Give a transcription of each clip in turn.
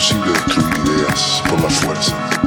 posible destruir ideas por la fuerza,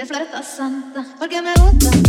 de flores todas porque me gusta.